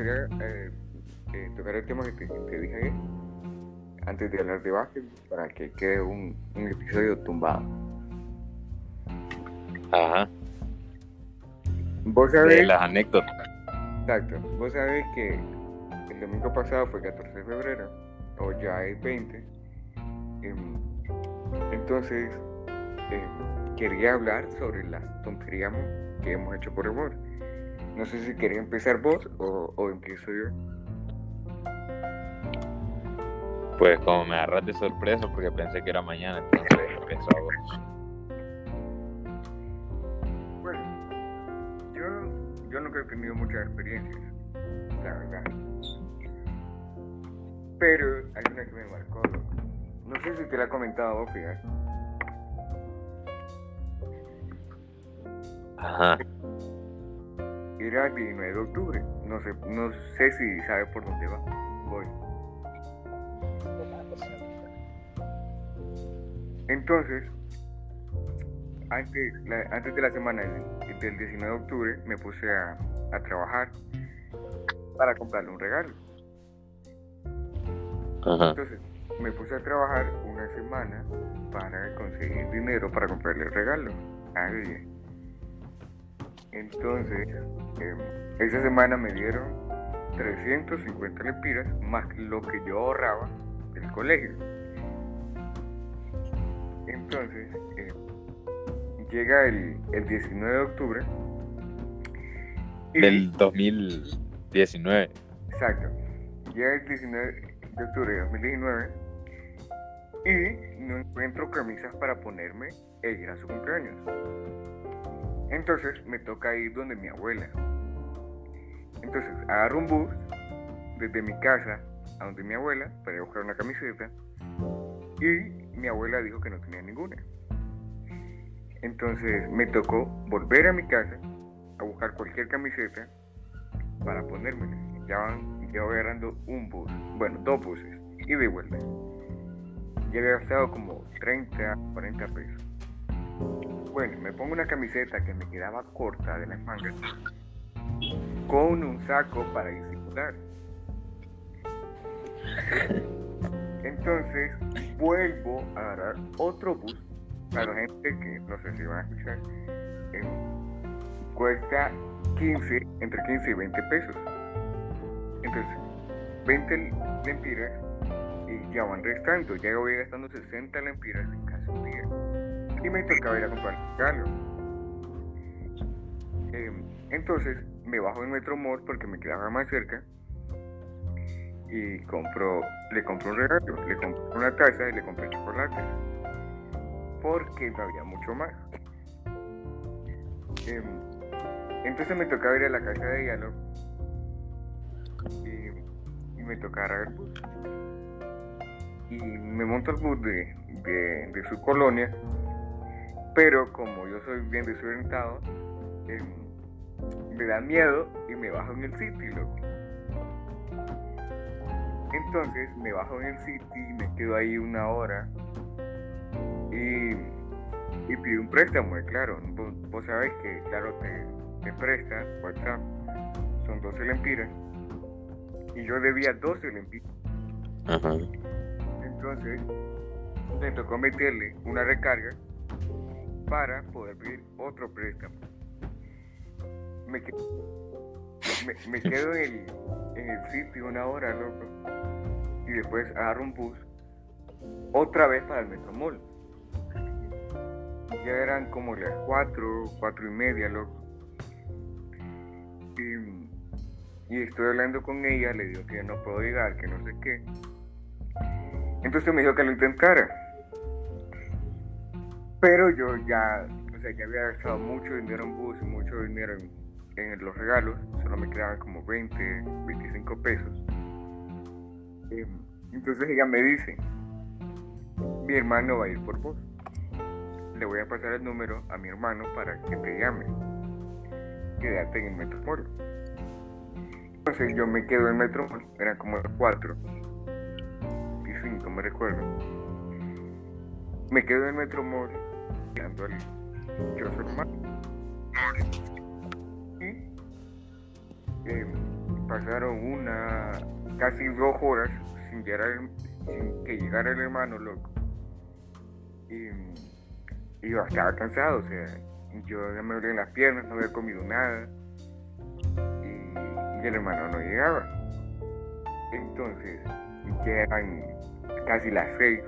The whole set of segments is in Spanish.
gustaría eh, eh, tocar el tema que te, dije ayer, antes de hablar de básquet, para que quede un, un episodio tumbado. Ajá. Vos De sabés, las anécdotas. exacto, vos sabés que el domingo pasado fue 14 de febrero, o ya es 20. em, entonces, em, quería hablar sobre las tonterías que hemos hecho por amor. No sé si querés empezar vos o, o empiezo yo. Pues como me agarras de sorpresa porque pensé que era mañana, entonces empezó vos. Bueno, yo, yo nunca he tenido muchas experiencias, la verdad. Pero hay una que me marcó. No sé si te la he comentado vos, fíjate. Ajá. Era el 19 de octubre. No sé, no sé si sabes por dónde va. Voy. Entonces, antes, la- antes de la semana del, del 19 de octubre me puse a, a trabajar para comprarle un regalo. Ajá. Entonces, me puse a trabajar una semana para conseguir dinero para comprarle el regalo a ella. Entonces, em, esa semana me dieron 350 lempiras más lo que yo ahorraba del colegio. Entonces, em, llega el, el 19 de octubre. y- Del 2019. Exacto. Llega el 19 de octubre de 2019 y no encuentro camisas para ponerme e ir a su cumpleaños. Entonces me toca ir donde mi abuela. Entonces agarro un bus desde mi casa a donde mi abuela para ir a buscar una camiseta y mi abuela dijo que no tenía ninguna. Entonces me tocó volver a mi casa a buscar cualquier camiseta para ponérmela. Ya van, ya voy agarrando un bus, bueno, dos buses, y de vuelta. Ya había gastado como 30, 40 pesos. Bueno, me pongo una camiseta que me quedaba corta de las mangas con un saco para disimular. Entonces vuelvo a agarrar otro bus para la gente que no sé si van a escuchar. eh, cuesta 15, entre 15 y 20 pesos. Entonces, 20 lempiras y ya van restando. Ya voy gastando 60 lempiras en casi un día. Y me tocaba ir a comprar un regalo. Em, entonces, me bajo en Metro Mall porque me quedaba más cerca. Y compro, le compro un regalo. Le compro una taza y le compré chocolates. Porque no había mucho más. Em, entonces me tocaba ir a la casa de ¿no? Y, y me tocaba. Y me monto al bus de, de su colonia, pero como yo soy bien desorientado, em, me da miedo y me bajo en el City, loco. Entonces me bajo en el City y me quedo ahí una hora y, y pido un préstamo, eh, claro. Vos, vos sabés que, claro, te, te presta WhatsApp, son 12 lempiras y yo debía 12 lempiras. Ajá. Entonces me tocó meterle una recarga para poder pedir otro préstamo. Me, me, me quedo en el, en el sitio una hora, loco, y después agarro un bus otra vez para el Metromol. Ya eran como las 4, 4 y media, loco. Y, y estoy hablando con ella, le digo que no puedo llegar, que no sé qué. Entonces me dijo que lo intentara. Pero yo ya, o sea, ya había gastado mucho dinero en bus y mucho dinero en, los regalos. Solo me quedaban como 20, 25 pesos. Eh, Entonces ella me dice, mi hermano va a ir por vos. Le voy a pasar el número a mi hermano para que te llame. Quédate en el Metromol. Entonces yo me quedo en Metromol, eran como las 4 y 5, me recuerdo. Me quedo en Metromol, yo a su hermano. Y eh, pasaron una, casi dos horas sin, llegar, sin que llegara el hermano, loco. Y, y yo estaba cansado, o sea, yo ya me dolían las piernas, no había comido nada. Y, y el hermano no llegaba. Entonces, ya eran casi las seis.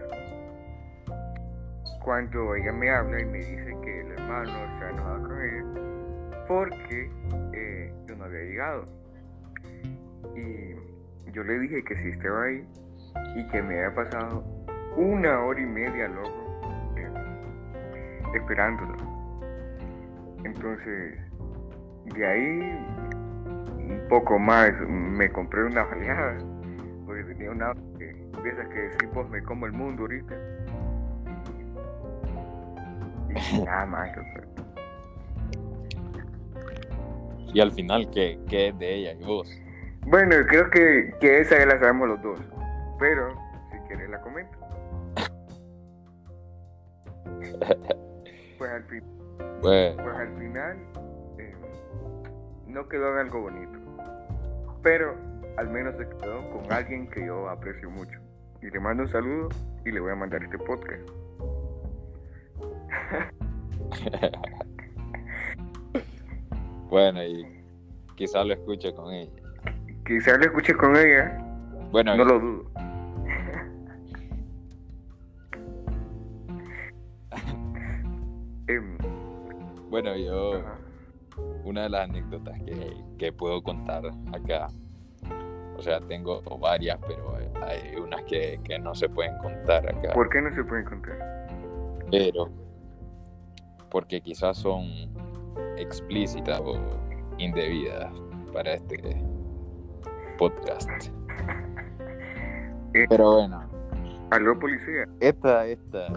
Cuando ella me habla y me dice que el hermano está enojado con ella porque eh, yo no había llegado. Y yo le dije que sí estaba ahí y que me había pasado una hora y media, loco, eh, esperándolo. Entonces, de ahí un poco más me compré una baleada porque tenía una que, de esas que pues me como el mundo ahorita nada más. Y al final, ¿qué, qué es de ella y vos? bueno creo que, que esa ya la sabemos los dos pero si quieres la comento pues al fin Pues, pues al final eh, no quedó en algo bonito. Pero al menos se quedó con alguien que yo aprecio mucho. Y le mando un saludo y le voy a mandar este podcast. bueno, y quizás lo escuche con ella. Quizás lo escuche con ella, Bueno, no lo dudo. Bueno, yo, ajá. una de las anécdotas que, que puedo contar acá, o sea, tengo varias, pero hay unas que, que no se pueden contar acá. ¿Por qué no se puede encontrar? pero porque quizás son explícitas o indebidas para este podcast. Eh, Pero bueno, Aló, policía. esta, esta.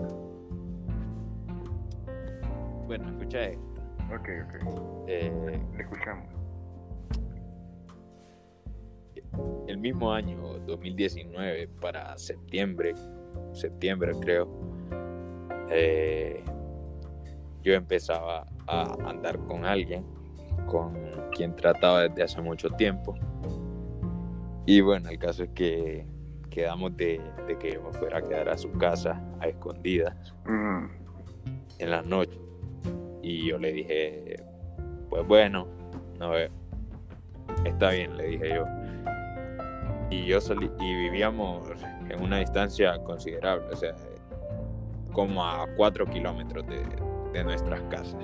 Bueno, escucha esto. Ok, ok. Eh, Le escuchamos. el mismo año 2019 para septiembre septiembre creo eh, yo empezaba a andar con alguien con quien trataba desde hace mucho tiempo. Y bueno el caso es que quedamos de, de que yo me fuera a quedar a su casa a escondidas Mm, en la noche y yo le dije pues bueno no veo está bien le dije yo. Y yo salí y vivíamos en una distancia considerable o sea como a 4 kilómetros de, de nuestras casas.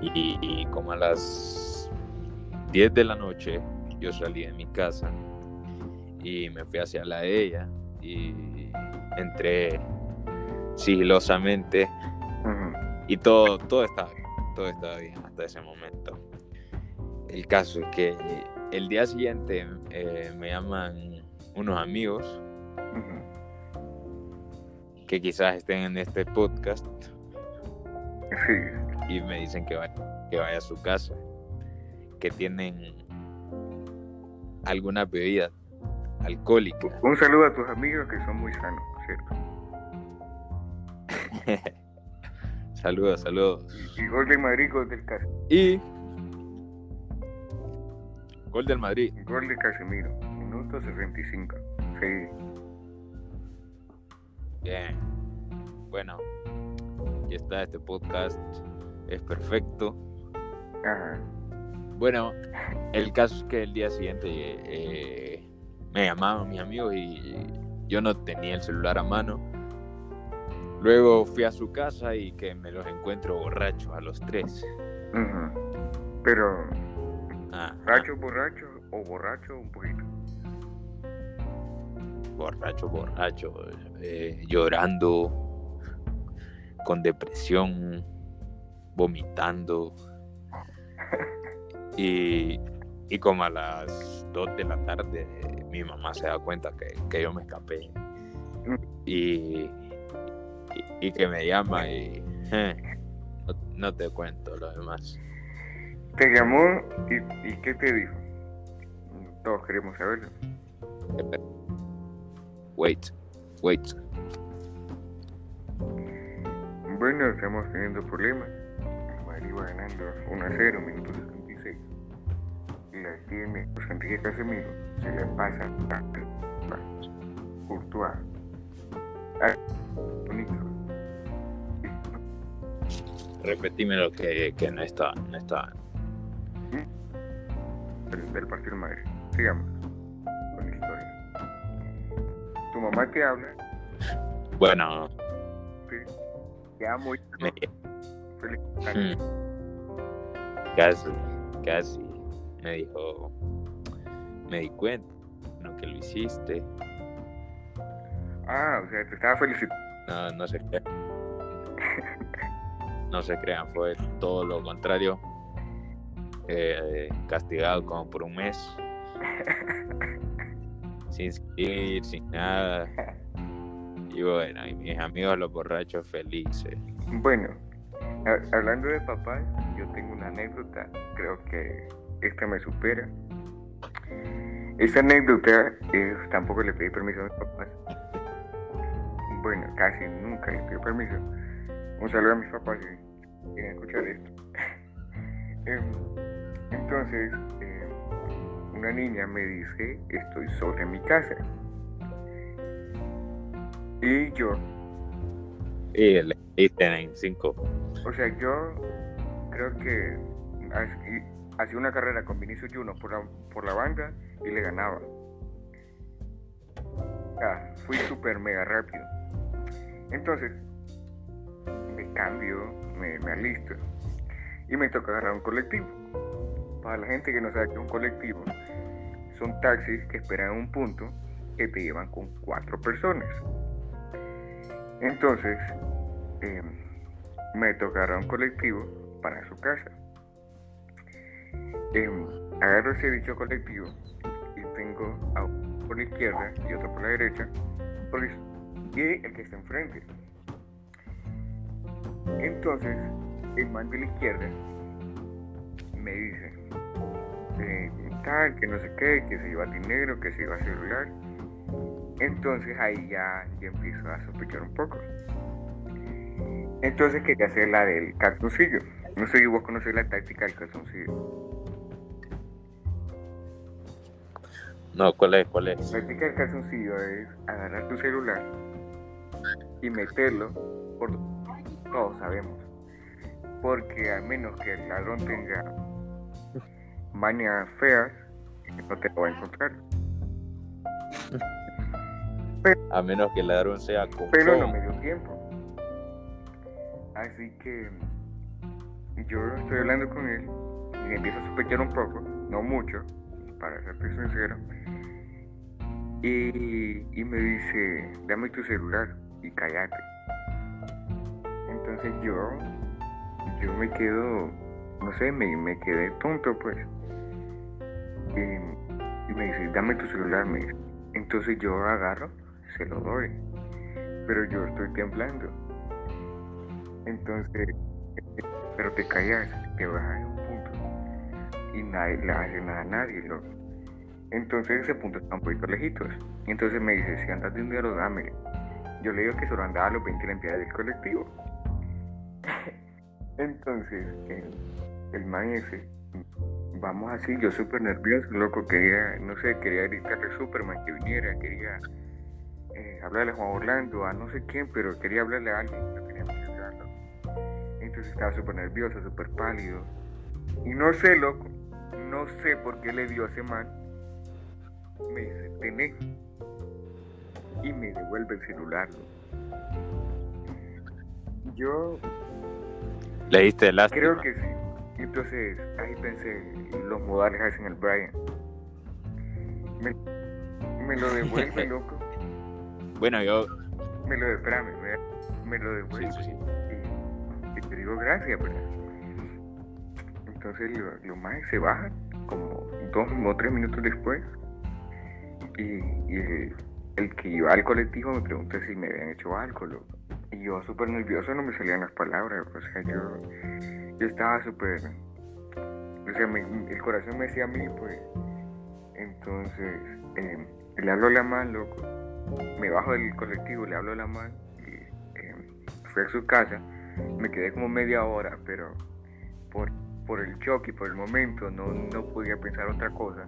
Y, y como a las 10 de la noche yo salí de mi casa y me fui hacia la de ella y entré sigilosamente. Y todo, todo estaba bien, todo estaba bien hasta ese momento. El caso es que el día siguiente eh, me llaman unos amigos que quizás estén en este podcast Sí. y me dicen que vaya, que vaya a su casa, que tienen alguna bebida alcohólica. Un saludo a tus amigos que son muy sanos, ¿cierto? saludos, saludos. Y, y gol de Madrid, gol del, Cas- Y gol del Madrid. gol de Casemiro, minuto 65. Sí. Bien. Bueno, aquí está este podcast. Es perfecto. Ajá. Bueno, el caso es que el día siguiente eh, me llamaban mis amigos y yo no tenía el celular a mano. Luego fui a su casa y que me los encuentro borrachos a los tres. Pero, Ah, borracho, borracho o borracho un poquito. borracho, borracho, eh, llorando, con depresión, vomitando. Y, y como a las 2 de la tarde mi mamá se da cuenta que, que yo me escapé. Y, y, y que me llama y eh, no, no te cuento lo demás. Te llamó y, y ¿qué te dijo? Todos queremos saberlo. Wait, wait. Bueno, estamos teniendo problemas. El Madrid va ganando 1 a 0, minuto 76. La tiene José Enrique Casemiro se le pasa a Courtois. Bonito. Repetime lo que, que no está. No está. Del, del partido de Madrid. Sigamos con la historia. Tu mamá te habla, Bueno, te amo y me- feliz mm, casi, casi me dijo, me di cuenta no, que lo hiciste. Ah, o sea, te estaba felicitando. No, no se crean. No se crean, fue todo lo contrario. Eh, castigado como por un mes. Sin salir, sin nada. Y bueno, y mis amigos los borrachos felices. Bueno, ha- hablando de papás, yo tengo una anécdota, creo que esta me supera. Esta anécdota, eh, tampoco le pedí permiso a mis papás. Bueno, casi nunca le pido permiso. Un saludo a mis papás si quieren escuchar esto. Em, Entonces, eh, una niña me dice, estoy sola en mi casa. Y yo, Y le diste en 5. O sea, yo creo que ha- hacía una carrera con Vinicius Juno por la, por la banda y le ganaba. Ah, fui súper mega rápido. Entonces, me cambio, me, me alisto y me toca agarrar un colectivo. Para la gente que no sabe qué es un colectivo, son taxis que esperan en un punto que te llevan con cuatro personas. Entonces, eh, me tocará un colectivo para su casa. Em, agarro ese dicho colectivo y tengo a uno por la izquierda y otro por la derecha el- y el que está enfrente. Entonces, el man de la izquierda me dice eh, tal, que no sé qué, que se iba dinero, que se iba celular. Entonces ahí ya, ya empiezo a sospechar un poco. Entonces quería hacer la del calzoncillo. No sé si vos conocés la táctica del calzoncillo. No, ¿cuál es? ¿Cuál es? La táctica del calzoncillo es agarrar tu celular y meterlo por todos sabemos. Porque a menos que el ladrón tenga mañas feas, no te lo va a encontrar. A menos que el ladrón sea con Pero no me dio tiempo. Así que yo estoy hablando con él y empiezo a sospechar un poco, no mucho, para serte sincero. Y, y me dice, dame tu celular y cállate. Entonces yo, yo me quedo, no sé, me, me quedé tonto pues. Y, y me dice, dame tu celular, me dice. Entonces yo agarro, se lo doy. Pero yo estoy temblando. Entonces, pero te callas, te bajas en un punto. Y nadie le hace nada a nadie. Entonces ese punto está un poquito lejitos. Entonces me dice, si andas de dinero, dámelo. Yo le digo que solo andaba a los 20 lempiras del colectivo. Entonces, el, man ese, vamos así, yo súper nervioso, loco, quería, no sé, quería gritarle Superman que viniera, quería eh, hablarle a Juan Orlando, a no sé quién, pero quería hablarle a alguien, no quería molestarlo. Entonces estaba súper nervioso, súper pálido. Y no sé, loco, no sé por qué le dio a ese man. Me dice, tené. Y me devuelve el celular. loco. Yo Le diste lástima. creo que sí. Entonces ahí pensé, los modales hacen el Brian. Me, me lo devuelve, loco. Bueno, yo. Me lo, espérame, me, lo devuelve. Sí, sí, sí. y, y te digo gracias, ¿verdad? Entonces lo- más se bajan como dos o tres minutos después y, y el, el que iba al colectivo me pregunta si me habían hecho algo, loco. Y yo súper nervioso no me salían las palabras, o sea, yo, yo estaba súper, o sea, el corazón me decía a mí, pues, entonces, eh, le hablo a la man, loco, me bajo del colectivo, le hablo a la man, y eh, fui a su casa, me quedé como media hora, pero por por el shock y por el momento no, no podía pensar otra cosa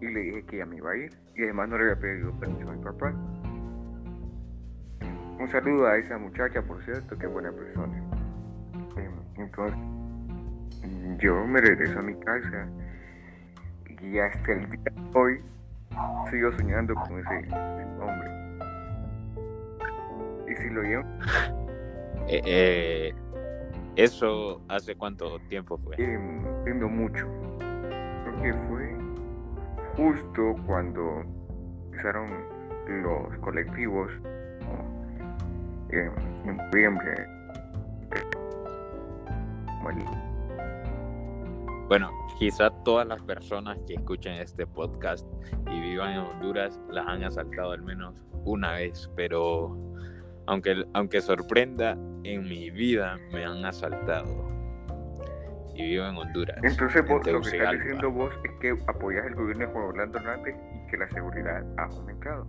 y le dije que ya me iba a ir y además no le había pedido permiso a mi papá. Un saludo a esa muchacha, por cierto, que buena persona. Em, entonces, yo me regreso a mi casa y hasta el día de hoy sigo soñando con ese, hombre. Y si lo llevo... Eh, eh, ¿Eso hace cuánto tiempo fue? Eh, mucho. Creo que fue justo cuando empezaron los colectivos en noviembre. Bueno, quizá todas las personas que escuchen este podcast y vivan en Honduras las han asaltado al menos una vez, pero aunque, aunque sorprenda, en mi vida me han asaltado. Y vivo en Honduras. Entonces vos, lo que estás diciendo vos es que apoyas el gobierno de Juan Orlando Hernández y que la seguridad ha aumentado.